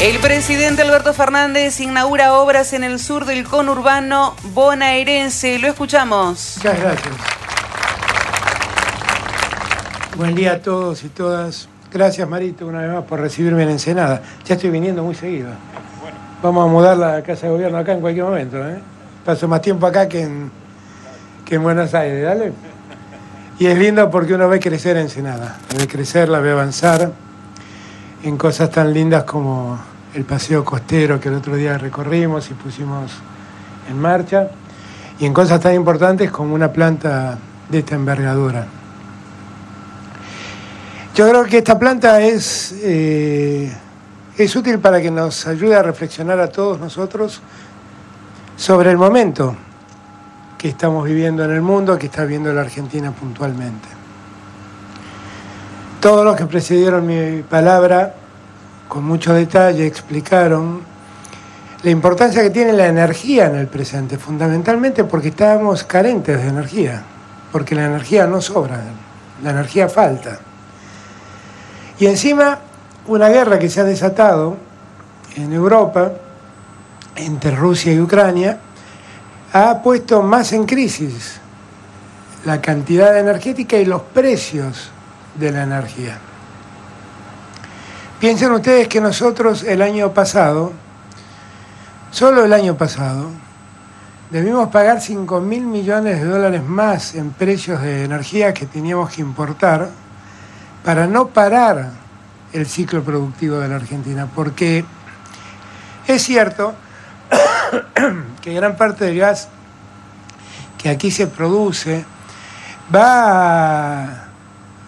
El presidente Alberto Fernández inaugura obras en el sur del conurbano bonaerense. Lo escuchamos. Muchas gracias. Buen día a todos y todas. Gracias, Marito, una vez más por recibirme en Ensenada. Ya estoy viniendo muy seguido. Vamos a mudar la casa de gobierno acá en cualquier momento. ¿eh? Paso más tiempo acá que en, que en Buenos Aires, ¿dale? Y es lindo porque uno ve crecer Ensenada. Ve crecer, la ve avanzar en cosas tan lindas como el paseo costero que el otro día recorrimos y pusimos en marcha, y en cosas tan importantes como una planta de esta envergadura. Yo creo que esta planta es, eh, es útil para que nos ayude a reflexionar a todos nosotros sobre el momento que estamos viviendo en el mundo, que está viviendo la Argentina puntualmente. Todos los que precedieron mi palabra con mucho detalle explicaron la importancia que tiene la energía en el presente, fundamentalmente porque estábamos carentes de energía, porque la energía no sobra, la energía falta. Y encima, una guerra que se ha desatado en Europa entre Rusia y Ucrania ha puesto más en crisis la cantidad energética y los precios de la energía. Piensen ustedes que nosotros el año pasado, solo el año pasado, debimos pagar 5 mil millones de dólares más en precios de energía que teníamos que importar para no parar el ciclo productivo de la Argentina. Porque es cierto que gran parte del gas que aquí se produce va a,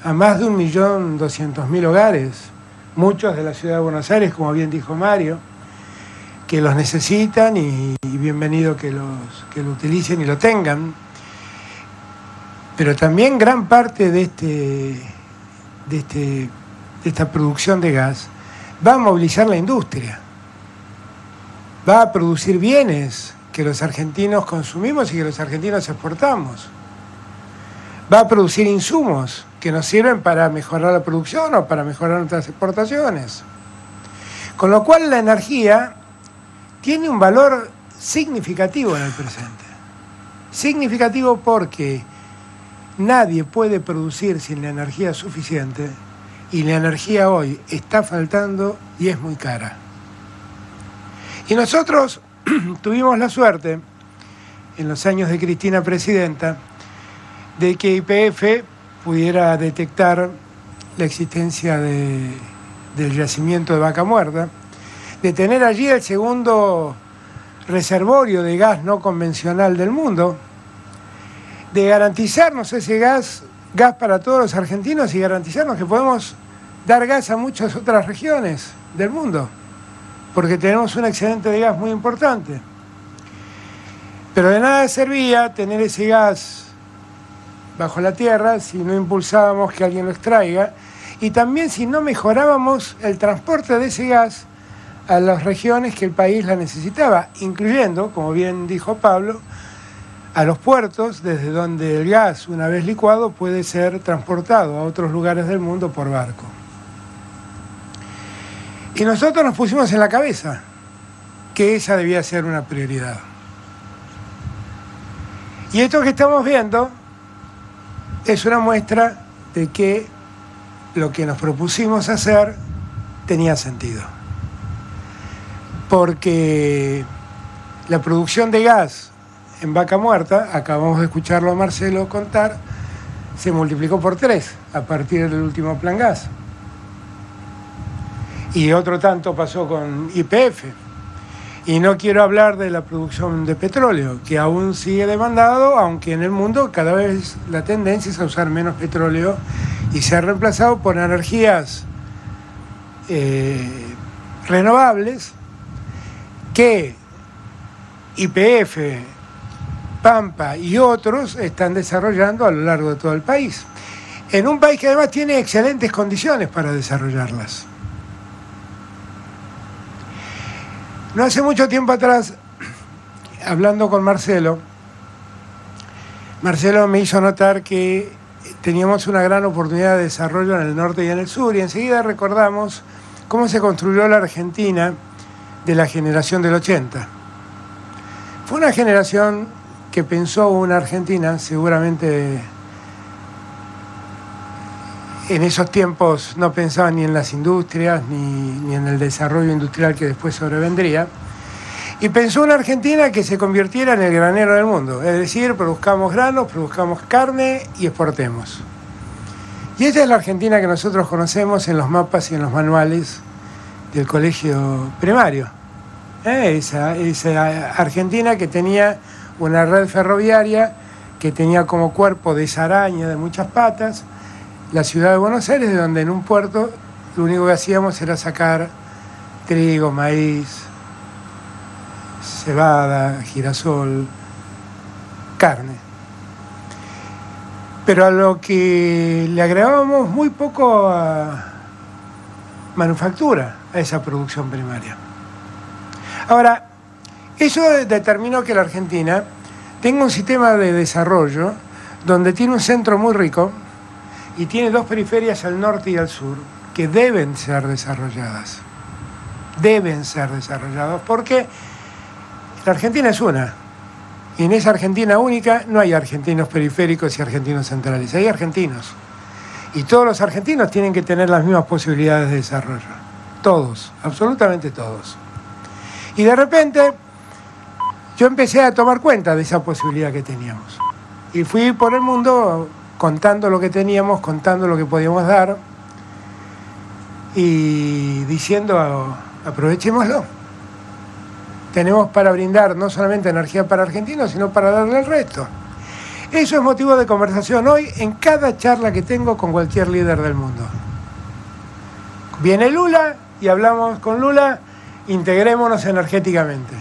a más de un millón doscientos mil hogares muchos de la ciudad de Buenos Aires, como bien dijo Mario, que los necesitan y, bienvenido que, los, que lo utilicen y lo tengan. Pero también gran parte de, este, de, este, de esta producción de gas va a movilizar la industria, va a producir bienes que los argentinos consumimos y que los argentinos exportamos, va a producir insumos que nos sirven para mejorar la producción o para mejorar nuestras exportaciones. Con lo cual la energía tiene un valor significativo en el presente. Significativo porque nadie puede producir sin la energía suficiente y la energía hoy está faltando y es muy cara. Y nosotros tuvimos la suerte, en los años de Cristina Presidenta, de que IPF pudiera detectar la existencia de, del yacimiento de vaca muerta, de tener allí el segundo reservorio de gas no convencional del mundo, de garantizarnos ese gas, gas para todos los argentinos y garantizarnos que podemos dar gas a muchas otras regiones del mundo, porque tenemos un excedente de gas muy importante. Pero de nada servía tener ese gas bajo la tierra si no impulsábamos que alguien lo extraiga y también si no mejorábamos el transporte de ese gas a las regiones que el país la necesitaba, incluyendo, como bien dijo Pablo, a los puertos desde donde el gas, una vez licuado, puede ser transportado a otros lugares del mundo por barco. Y nosotros nos pusimos en la cabeza que esa debía ser una prioridad. Y esto que estamos viendo es una muestra de que lo que nos propusimos hacer tenía sentido. Porque la producción de gas en vaca muerta, acabamos de escucharlo a Marcelo contar, se multiplicó por tres a partir del último plan gas. Y otro tanto pasó con IPF y no quiero hablar de la producción de petróleo, que aún sigue demandado, aunque en el mundo cada vez la tendencia es a usar menos petróleo y se ha reemplazado por energías eh, renovables que IPF, Pampa y otros están desarrollando a lo largo de todo el país. En un país que además tiene excelentes condiciones para desarrollarlas. No hace mucho tiempo atrás, hablando con Marcelo, Marcelo me hizo notar que teníamos una gran oportunidad de desarrollo en el norte y en el sur, y enseguida recordamos cómo se construyó la Argentina de la generación del 80. Fue una generación que pensó una Argentina seguramente en esos tiempos no pensaban ni en las industrias ni, en el desarrollo industrial que después sobrevendría. Y pensó una Argentina que se convirtiera en el granero del mundo, es decir, produzcamos granos, produzcamos carne y exportemos. Y esa es la Argentina que nosotros conocemos en los mapas y en los manuales del colegio primario. ¿Eh? Esa, esa Argentina que tenía una red ferroviaria, que tenía como cuerpo de esa araña de muchas patas, la ciudad de Buenos Aires, de donde en un puerto lo único que hacíamos era sacar trigo, maíz, cebada, girasol, carne. Pero a lo que le agregábamos muy poco manufactura, a esa producción primaria. Ahora, eso determinó que la Argentina tenga un sistema de desarrollo donde tiene un centro muy rico, y tiene dos periferias al norte y al sur que deben ser desarrolladas. Deben ser desarrolladas porque la Argentina es una. Y en esa Argentina única no hay argentinos periféricos y argentinos centrales, hay argentinos. Y todos los argentinos tienen que tener las mismas posibilidades de desarrollo. Todos, absolutamente todos. Y de repente yo empecé a tomar cuenta de esa posibilidad que teníamos. Y fui por el mundo contando lo que teníamos, contando lo que podíamos dar y diciendo aprovechémoslo. Tenemos para brindar no solamente energía para argentinos, sino para darle al resto. Eso es motivo de conversación hoy en cada charla que tengo con cualquier líder del mundo. Viene Lula y hablamos con Lula, integrémonos energéticamente.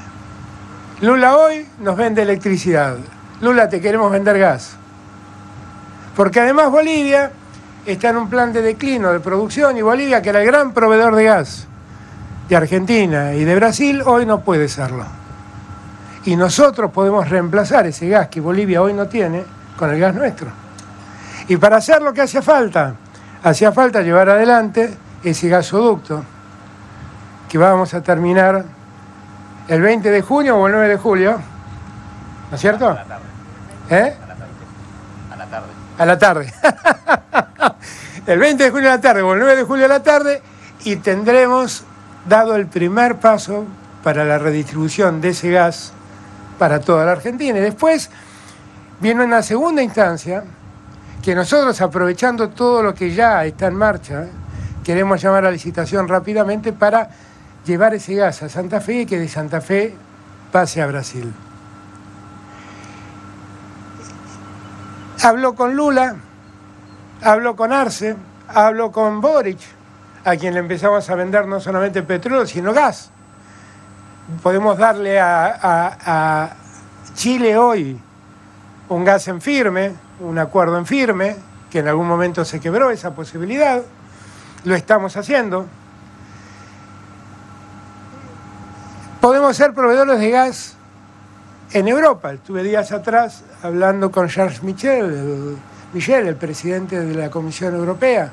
Lula hoy nos vende electricidad. Lula, te queremos vender gas. Porque además Bolivia está en un plan de declino de producción y Bolivia, que era el gran proveedor de gas de Argentina y de Brasil, hoy no puede serlo. Y nosotros podemos reemplazar ese gas que Bolivia hoy no tiene con el gas nuestro. Y para hacer lo que hacía falta, hacía falta llevar adelante ese gasoducto que vamos a terminar el 20 de junio o el 9 de julio, ¿no es cierto? ¿Eh? a la tarde. el 20 de julio a la tarde o el 9 de julio a la tarde y tendremos dado el primer paso para la redistribución de ese gas para toda la Argentina. Y después viene una segunda instancia que nosotros, aprovechando todo lo que ya está en marcha, queremos llamar a licitación rápidamente para llevar ese gas a Santa Fe y que de Santa Fe pase a Brasil. Habló con Lula, habló con Arce, habló con Boric, a quien le empezamos a vender no solamente petróleo, sino gas. Podemos darle a, Chile hoy un gas en firme, un acuerdo en firme, que en algún momento se quebró esa posibilidad. Lo estamos haciendo. Podemos ser proveedores de gas en Europa. Estuve días atrás hablando con Charles Michel, el, Michel, el presidente de la Comisión Europea,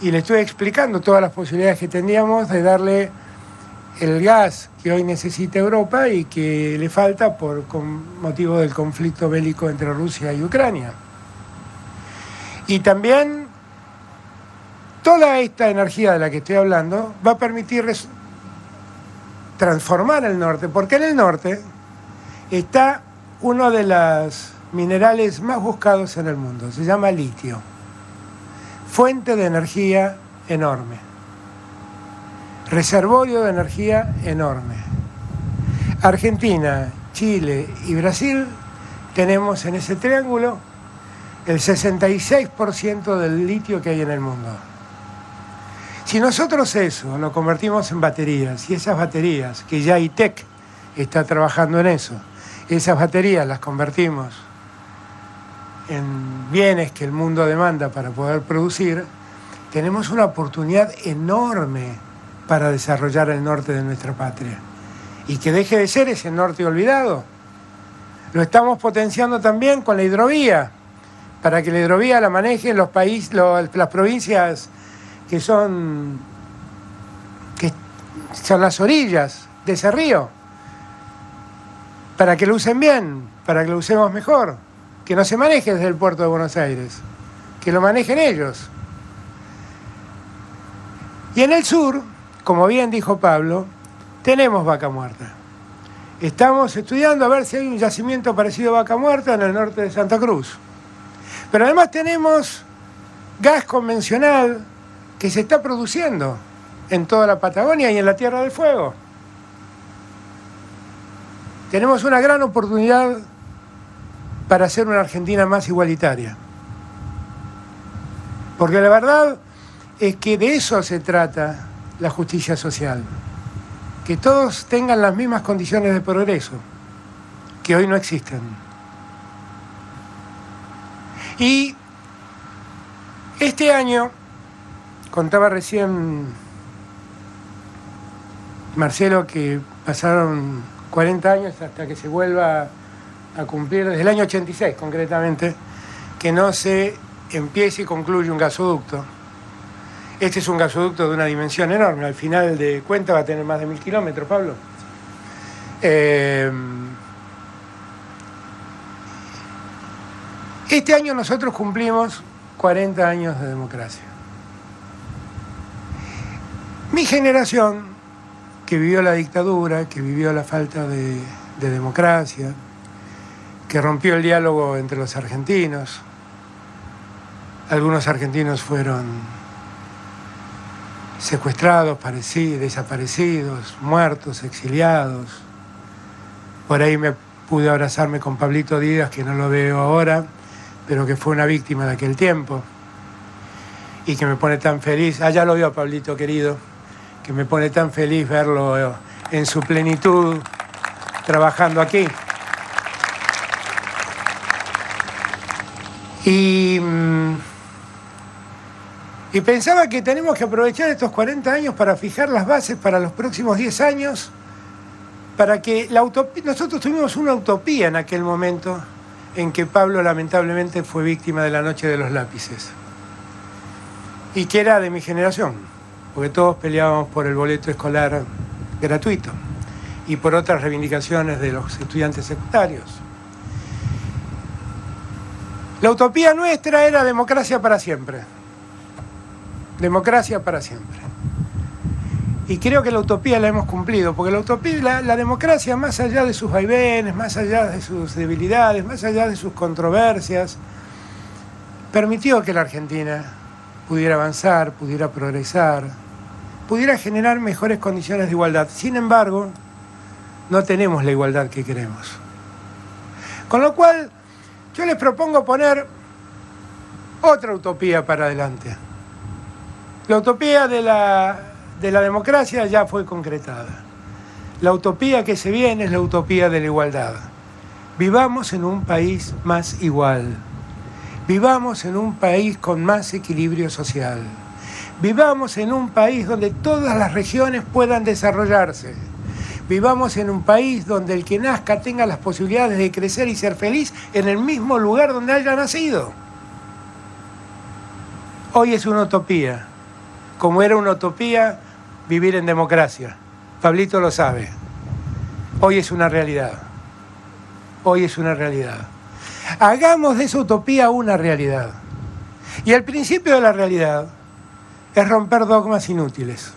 y le estuve explicando todas las posibilidades que teníamos de darle el gas que hoy necesita Europa y que le falta por motivo del conflicto bélico entre Rusia y Ucrania. Y también toda esta energía de la que estoy hablando va a permitir transformar el norte, porque en el norte está uno de los minerales más buscados en el mundo, se llama litio, fuente de energía enorme, reservorio de energía enorme. Argentina, Chile y Brasil tenemos en ese triángulo el 66% del litio que hay en el mundo. Si nosotros eso lo convertimos en baterías y esas baterías, que ya ITEC está trabajando en eso, esas baterías las convertimos en bienes que el mundo demanda para poder producir, tenemos una oportunidad enorme para desarrollar el norte de nuestra patria. Y que deje de ser ese norte olvidado. Lo estamos potenciando también con la hidrovía, para que la hidrovía la manejen los países, las provincias que son son las orillas de ese río, para que lo usen bien, para que lo usemos mejor, que no se maneje desde el puerto de Buenos Aires, que lo manejen ellos. Y en el sur, como bien dijo Pablo, tenemos vaca muerta. Estamos estudiando a ver si hay un yacimiento parecido a vaca muerta en el norte de Santa Cruz. Pero además tenemos gas convencional que se está produciendo en toda la Patagonia y en la Tierra del Fuego. Tenemos una gran oportunidad para hacer una Argentina más igualitaria. Porque la verdad es que de eso se trata la justicia social. Que todos tengan las mismas condiciones de progreso, que hoy no existen. Y este año, contaba recién Marcelo que pasaron 40 años hasta que se vuelva a cumplir, desde el año 86 concretamente, que no se empiece y concluye un gasoducto. Este es un gasoducto de una dimensión enorme, al final de cuenta va a tener más de mil kilómetros, Pablo. Eh, este año nosotros cumplimos 40 años de democracia. Mi generación, que vivió la dictadura, que vivió la falta de, de democracia, que rompió el diálogo entre los argentinos, algunos argentinos fueron secuestrados, desaparecidos, muertos, exiliados. Por ahí me pude abrazarme con Pablito Díaz, que no lo veo ahora, pero que fue una víctima de aquel tiempo y que me pone tan feliz. Allá ah, lo veo, Pablito querido, que me pone tan feliz verlo en su plenitud trabajando aquí. Y, mm, y pensaba que tenemos que aprovechar estos 40 años para fijar las bases para los próximos 10 años, para que la utopía, nosotros tuvimos una utopía en aquel momento en que Pablo lamentablemente fue víctima de la noche de los lápices, y que era de mi generación, porque todos peleábamos por el boleto escolar gratuito y por otras reivindicaciones de los estudiantes secundarios. La utopía nuestra era democracia para siempre. Democracia para siempre. Y creo que la utopía la hemos cumplido, porque la utopía, la, la, democracia, más allá de sus vaivenes, más allá de sus debilidades, más allá de sus controversias, permitió que la Argentina pudiera avanzar, pudiera progresar, pudiera generar mejores condiciones de igualdad. Sin embargo, no tenemos la igualdad que queremos. Con lo cual, yo les propongo poner otra utopía para adelante. La utopía de la, de la democracia ya fue concretada. La utopía que se viene es la utopía de la igualdad. Vivamos en un país más igual. Vivamos en un país con más equilibrio social. Vivamos en un país donde todas las regiones puedan desarrollarse Vivamos en un país donde el que nazca tenga las posibilidades de crecer y ser feliz en el mismo lugar donde haya nacido. Hoy es una utopía, como era una utopía vivir en democracia. Pablito lo sabe. Hoy es una realidad. Hoy es una realidad. Hagamos de esa utopía una realidad. Y el principio de la realidad es romper dogmas inútiles.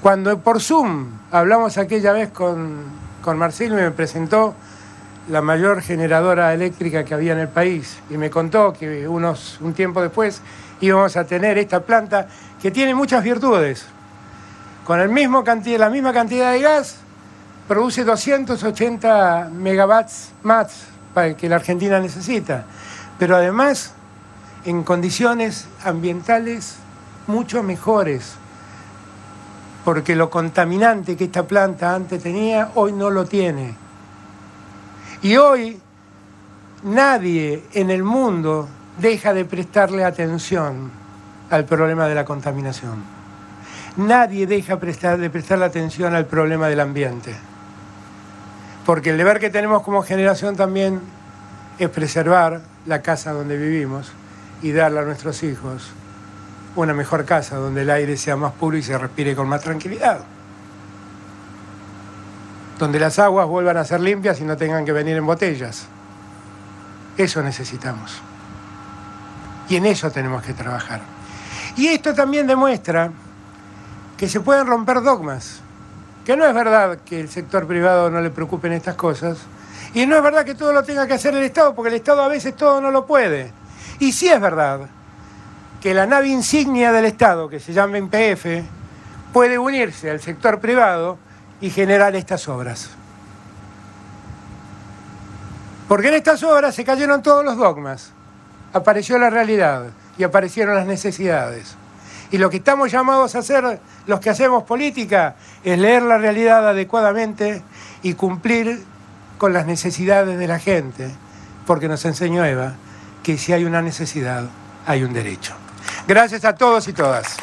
Cuando por Zoom hablamos aquella vez con, con Marcelo y me presentó la mayor generadora eléctrica que había en el país y me contó que unos, un tiempo después íbamos a tener esta planta que tiene muchas virtudes. Con el mismo cantidad, la misma cantidad de gas produce 280 megawatts más que la Argentina necesita, pero además en condiciones ambientales mucho mejores porque lo contaminante que esta planta antes tenía, hoy no lo tiene. Y hoy nadie en el mundo deja de prestarle atención al problema de la contaminación. Nadie deja de prestarle atención al problema del ambiente. Porque el deber que tenemos como generación también es preservar la casa donde vivimos y darle a nuestros hijos una mejor casa donde el aire sea más puro y se respire con más tranquilidad. Donde las aguas vuelvan a ser limpias y no tengan que venir en botellas. Eso necesitamos. Y en eso tenemos que trabajar. Y esto también demuestra que se pueden romper dogmas. Que no es verdad que el sector privado no le preocupen estas cosas. Y no es verdad que todo lo tenga que hacer el Estado, porque el Estado a veces todo no lo puede. Y sí es verdad que la nave insignia del Estado, que se llama MPF, puede unirse al sector privado y generar estas obras. Porque en estas obras se cayeron todos los dogmas, apareció la realidad y aparecieron las necesidades. Y lo que estamos llamados a hacer, los que hacemos política, es leer la realidad adecuadamente y cumplir con las necesidades de la gente, porque nos enseñó Eva que si hay una necesidad, hay un derecho. Gracias a todos y todas.